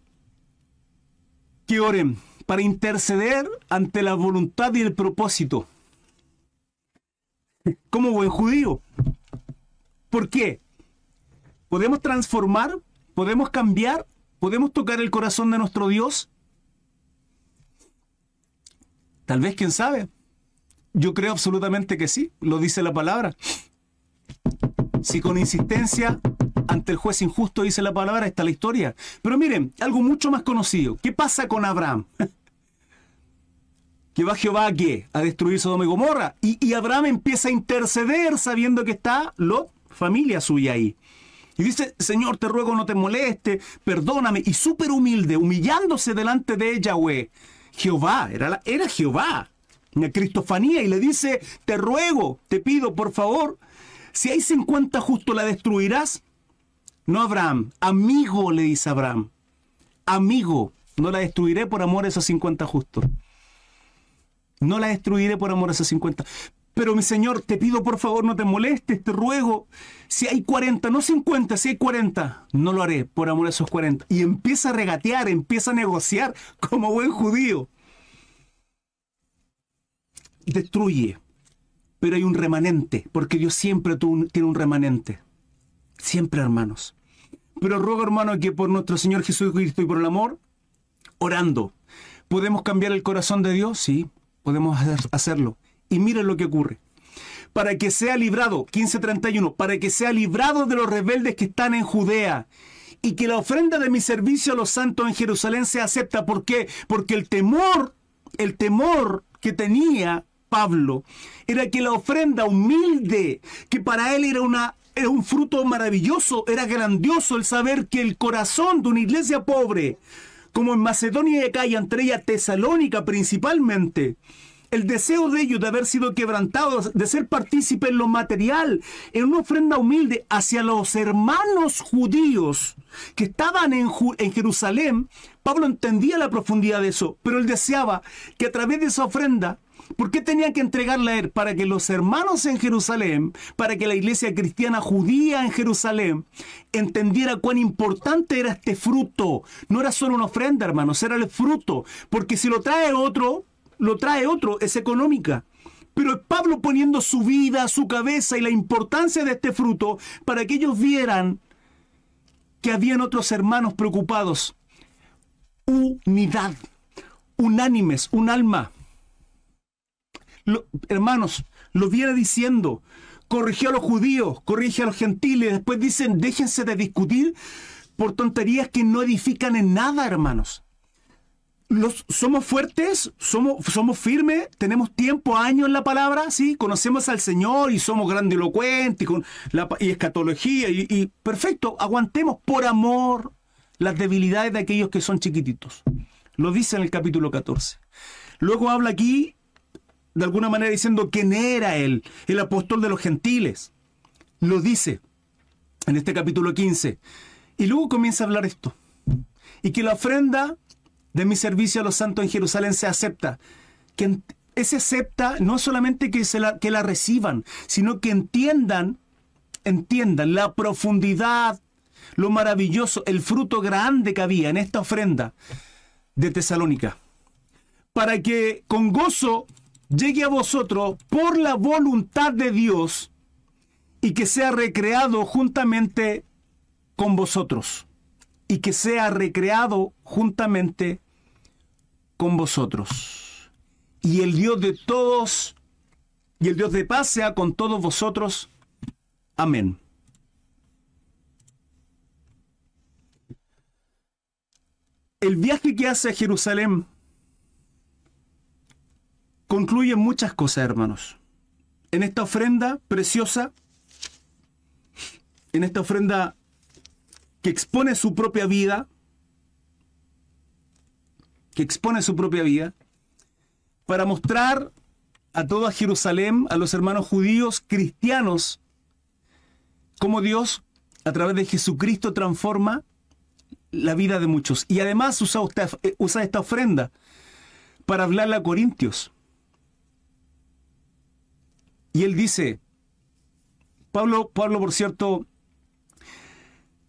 que oren para interceder ante la voluntad y el propósito. Como buen judío. ¿Por qué? ¿Podemos transformar? ¿Podemos cambiar? ¿Podemos tocar el corazón de nuestro Dios? Tal vez, quién sabe. Yo creo absolutamente que sí, lo dice la palabra. Si con insistencia ante el juez injusto dice la palabra, está la historia. Pero miren, algo mucho más conocido. ¿Qué pasa con Abraham? que va Jehová a qué? A destruir Sodoma y Gomorra. Y, Abraham empieza a interceder sabiendo que está Lot, familia suya ahí. Y dice, Señor, te ruego no te moleste, perdóname. Y súper humilde, humillándose delante de Yahweh. Jehová, era, era Jehová, una cristofanía, y le dice, te ruego, te pido, por favor, si hay 50 justos, ¿la destruirás? No Abraham, amigo, le dice Abraham. Amigo, no la destruiré por amor a esos 50 justos. No la destruiré por amor a esos 50. Pero mi Señor, te pido por favor no te molestes, te ruego. Si hay 40, no 50, si hay 40, no lo haré por amor a esos 40. Y empieza a regatear, empieza a negociar como buen judío. Destruye, pero hay un remanente, porque Dios siempre tiene un remanente. Siempre, hermanos. Pero ruego, hermano, que por nuestro Señor Jesucristo y por el amor, orando, ¿podemos cambiar el corazón de Dios? Sí, podemos hacerlo y miren lo que ocurre. Para que sea librado, 1531, para que sea librado de los rebeldes que están en Judea y que la ofrenda de mi servicio a los santos en Jerusalén se acepta. ¿Por qué? Porque el temor, el temor que tenía Pablo era que la ofrenda humilde, que para él era una era un fruto maravilloso, era grandioso el saber que el corazón de una iglesia pobre, como en Macedonia y Acaya, entre ellas Tesalónica principalmente, el deseo de ellos de haber sido quebrantados, de ser partícipes en lo material, en una ofrenda humilde hacia los hermanos judíos que estaban en, en Jerusalén, Pablo entendía la profundidad de eso, pero él deseaba que a través de esa ofrenda ¿Por qué tenía que entregarla a él? Para que los hermanos en Jerusalén, para que la iglesia cristiana judía en Jerusalén entendiera cuán importante era este fruto. No era solo una ofrenda, hermanos, era el fruto. Porque si lo trae otro, lo trae otro, es económica. Pero Pablo poniendo su vida, su cabeza y la importancia de este fruto para que ellos vieran que habían otros hermanos preocupados. Unidad, unánimes, un alma. hermanos, lo viene diciendo. Corrigió a los judíos, corrige a los gentiles. Después dicen, déjense de discutir por tonterías que no edifican en nada, hermanos somos fuertes, somos, firmes, tenemos tiempo, años en la palabra, ¿sí? Conocemos al Señor y somos grandilocuentes y, con la, y escatología y, y perfecto, aguantemos por amor las debilidades de aquellos que son chiquititos. Lo dice en el capítulo 14. Luego habla aquí, de alguna manera, diciendo quién era él, el apóstol de los gentiles. Lo dice en este capítulo 15. Y luego comienza a hablar esto. Y que la ofrenda de mi servicio a los santos en Jerusalén se acepta. Que ese acepta no solamente que, se la, que la reciban, sino que entiendan, entiendan la profundidad, lo maravilloso, el fruto grande que había en esta ofrenda de Tesalónica. Para que con gozo llegue a vosotros por la voluntad de Dios y que sea recreado juntamente con vosotros. Y que sea recreado juntamente con vosotros. Y el Dios de todos, y el Dios de paz sea con todos vosotros. Amén. El viaje que hace a Jerusalén concluye muchas cosas, hermanos. En esta ofrenda preciosa, en esta ofrenda que expone su propia vida, que expone su propia vida, para mostrar a toda Jerusalén, a los hermanos judíos, cristianos, cómo Dios, a través de Jesucristo, transforma la vida de muchos. Y además usa, usa esta ofrenda para hablarle a Corintios. Y él dice, Pablo, Pablo, por cierto,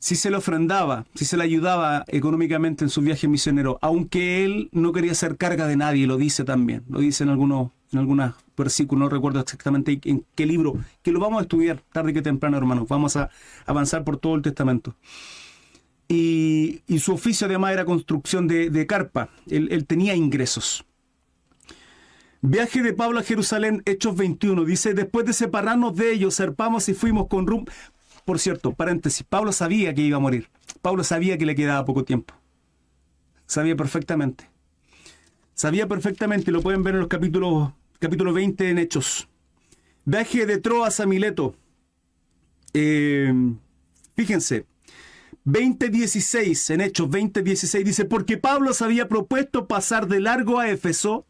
si se le ofrendaba, si se le ayudaba económicamente en su viaje misionero, aunque él no quería hacer carga de nadie, lo dice también, lo dice en algunos, en algunos versículos, no recuerdo exactamente en qué libro, que lo vamos a estudiar tarde que temprano, hermanos, vamos a avanzar por todo el Testamento. Y, su oficio además era construcción de, carpa, él, él tenía ingresos. Viaje de Pablo a Jerusalén, Hechos 21, dice, después de separarnos de ellos, zarpamos y fuimos con rumbo... Por cierto, paréntesis, Pablo sabía que iba a morir. Pablo sabía que le quedaba poco tiempo. Sabía perfectamente. Sabía perfectamente, lo pueden ver en los capítulos capítulo 20 en Hechos. Viaje de Troas a Mileto. Eh, fíjense, 20.16, en Hechos 20.16 dice, porque Pablo se había propuesto pasar de largo a Éfeso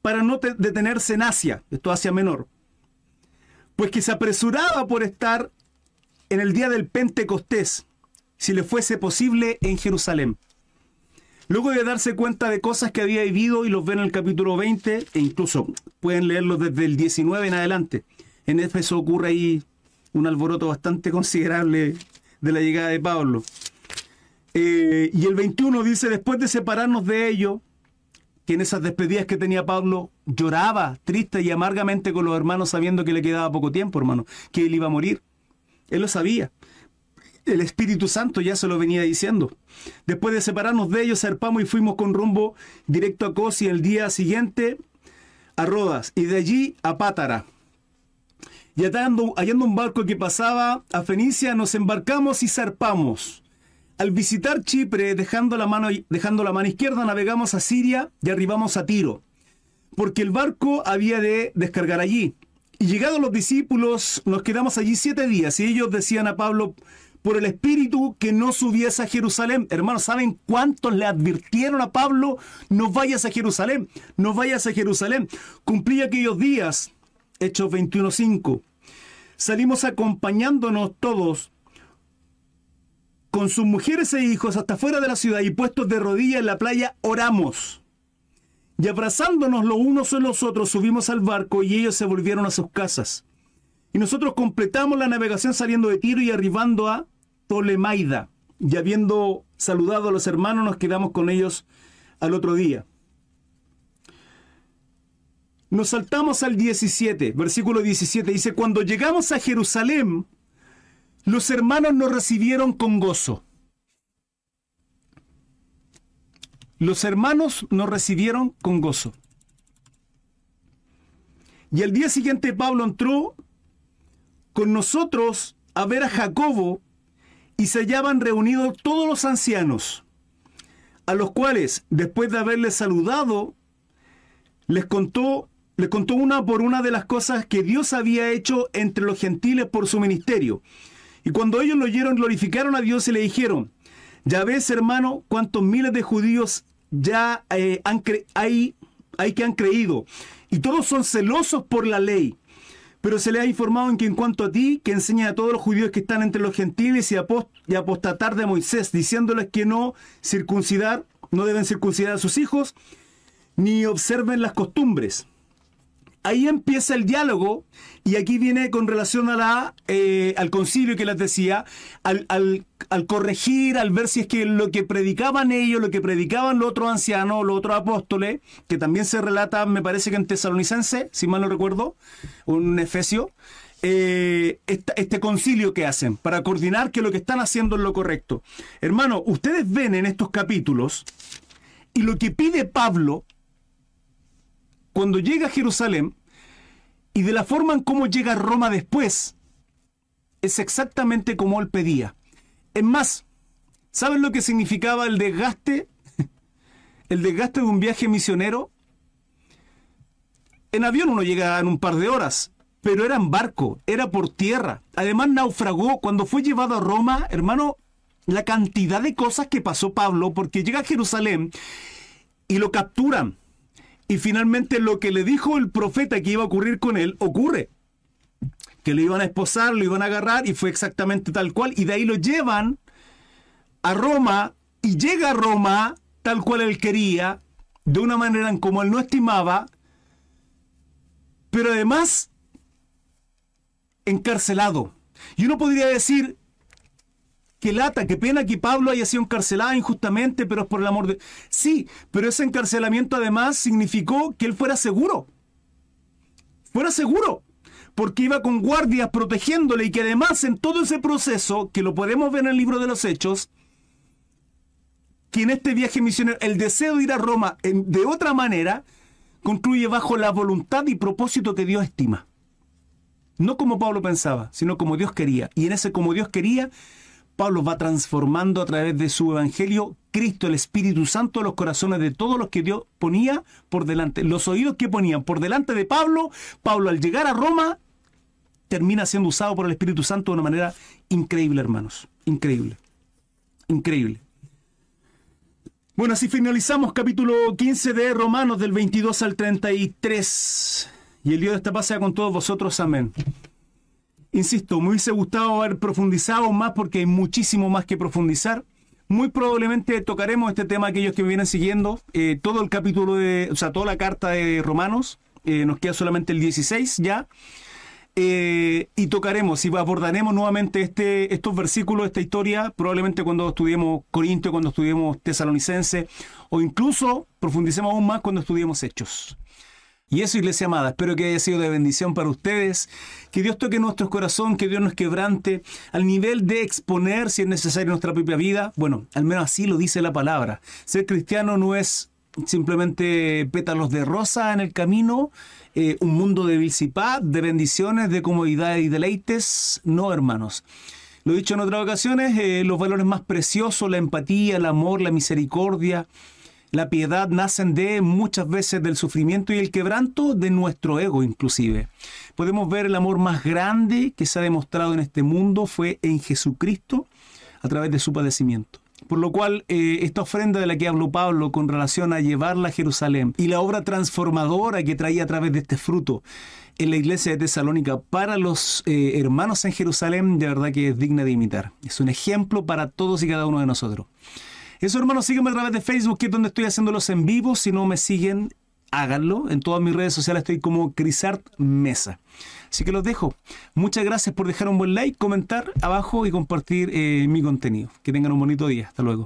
para no detenerse en Asia, esto Asia Menor, pues que se apresuraba por estar en el día del Pentecostés, si le fuese posible, en Jerusalén. Luego de darse cuenta de cosas que había vivido y los ven en el capítulo 20, e incluso pueden leerlo desde el 19 en adelante. En Éfeso ocurre ahí un alboroto bastante considerable de la llegada de Pablo. Eh, y el 21 dice, después de separarnos de ellos, que en esas despedidas que tenía Pablo lloraba triste y amargamente con los hermanos sabiendo que le quedaba poco tiempo, hermano, que él iba a morir. Él lo sabía. El Espíritu Santo ya se lo venía diciendo. Después de separarnos de ellos, zarpamos y fuimos con rumbo directo a Cosi el día siguiente a Rodas y de allí a Pátara. Y hallando, hallando un barco que pasaba a Fenicia, nos embarcamos y zarpamos. Al visitar Chipre, dejando la, mano, dejando la mano izquierda, navegamos a Siria y arribamos a Tiro, porque el barco había de descargar allí. Y llegados los discípulos, nos quedamos allí siete días y ellos decían a Pablo, por el Espíritu, que no subiese a Jerusalén. Hermanos, ¿saben cuántos le advirtieron a Pablo? No vayas a Jerusalén, no vayas a Jerusalén. Cumplí aquellos días, Hechos 21.5. Salimos acompañándonos todos con sus mujeres e hijos hasta fuera de la ciudad y puestos de rodillas en la playa, oramos. Y abrazándonos los unos a los otros, subimos al barco y ellos se volvieron a sus casas. Y nosotros completamos la navegación saliendo de Tiro y arribando a Tolemaida. Y habiendo saludado a los hermanos, nos quedamos con ellos al otro día. Nos saltamos al 17, versículo 17. Dice, cuando llegamos a Jerusalén, los hermanos nos recibieron con gozo. Los hermanos nos recibieron con gozo. Y el día siguiente Pablo entró con nosotros a ver a Jacobo y se hallaban reunidos todos los ancianos, a los cuales, después de haberles saludado, les contó, les contó una por una de las cosas que Dios había hecho entre los gentiles por su ministerio. Y cuando ellos lo oyeron, glorificaron a Dios y le dijeron, ya ves, hermano, cuántos miles de judíos ya eh, han hay, hay que han creído, y todos son celosos por la ley. Pero se le ha informado en que en cuanto a ti, que enseña a todos los judíos que están entre los gentiles y, y apostatar de Moisés, diciéndoles que no circuncidar, no deben circuncidar a sus hijos, ni observen las costumbres ahí empieza el diálogo y aquí viene con relación a la, eh, al concilio que les decía, al, corregir, al ver si es que lo que predicaban ellos, lo que predicaban los otros ancianos, los otros apóstoles, que también se relata, me parece que en Tesalonicense, si mal no recuerdo, un Efesio, eh, este concilio que hacen para coordinar que lo que están haciendo es lo correcto. Hermano, ustedes ven en estos capítulos y lo que pide Pablo cuando llega a Jerusalén y de la forma en cómo llega a Roma después, es exactamente como él pedía. Es más, ¿saben lo que significaba el desgaste? El desgaste de un viaje misionero. En avión uno llega en un par de horas, pero era en barco, era por tierra. Además naufragó cuando fue llevado a Roma, hermano, la cantidad de cosas que pasó Pablo, porque llega a Jerusalén y lo capturan y finalmente lo que le dijo el profeta que iba a ocurrir con él ocurre. Que lo iban a esposar, lo iban a agarrar y fue exactamente tal cual. Y de ahí lo llevan a Roma y llega a Roma tal cual él quería, de una manera en como él no estimaba, pero además encarcelado. Y uno podría decir, Qué lata, qué pena que Pablo haya sido encarcelado injustamente, pero es por el amor de... Sí, pero ese encarcelamiento además significó que él fuera seguro. Fuera seguro. Porque iba con guardias protegiéndole y que además en todo ese proceso, que lo podemos ver en el libro de los Hechos, que en este viaje misionero el deseo de ir a Roma de otra manera concluye bajo la voluntad y propósito que Dios estima. No como Pablo pensaba, sino como Dios quería. Y en ese como Dios quería, Pablo va transformando a través de su evangelio Cristo, el Espíritu Santo, los corazones de todos los que Dios ponía por delante. Los oídos que ponían por delante de Pablo, Pablo al llegar a Roma termina siendo usado por el Espíritu Santo de una manera increíble, hermanos. Increíble. Increíble. Bueno, así finalizamos capítulo 15 de Romanos del 22 al 33. Y el Dios de esta paz sea con todos vosotros. Amén. Insisto, me hubiese gustado haber profundizado más porque hay muchísimo más que profundizar. Muy probablemente tocaremos este tema aquellos que me vienen siguiendo. Eh, todo el capítulo de, o sea, toda la carta de Romanos. Eh, nos queda solamente el 16 ya. Eh, y tocaremos y abordaremos nuevamente este, estos versículos, esta historia, probablemente cuando estudiemos Corinto, cuando estudiemos Tesalonicense, o incluso profundicemos aún más cuando estudiemos Hechos. Y eso, iglesia amada, espero que haya sido de bendición para ustedes, que Dios toque nuestro corazón, que Dios nos quebrante al nivel de exponer, si es necesario, nuestra propia vida. Bueno, al menos así lo dice la palabra. Ser cristiano no es simplemente pétalos de rosa en el camino, eh, un mundo de vilcipad, de bendiciones, de comodidad y deleites. No, hermanos. Lo he dicho en otras ocasiones, eh, los valores más preciosos, la empatía, el amor, la misericordia, la piedad nacen de muchas veces del sufrimiento y el quebranto de nuestro ego inclusive. Podemos ver el amor más grande que se ha demostrado en este mundo fue en Jesucristo a través de su padecimiento. Por lo cual, eh, esta ofrenda de la que habló Pablo con relación a llevarla a Jerusalén y la obra transformadora que traía a través de este fruto en la iglesia de Tesalónica para los eh, hermanos en Jerusalén, de verdad que es digna de imitar. Es un ejemplo para todos y cada uno de nosotros. Eso, hermanos, sígueme a través de Facebook, que es donde estoy haciéndolos en vivo. Si no me siguen, háganlo. En todas mis redes sociales estoy como Crisart Mesa. Así que los dejo. Muchas gracias por dejar un buen like, comentar abajo y compartir eh, mi contenido. Que tengan un bonito día. Hasta luego.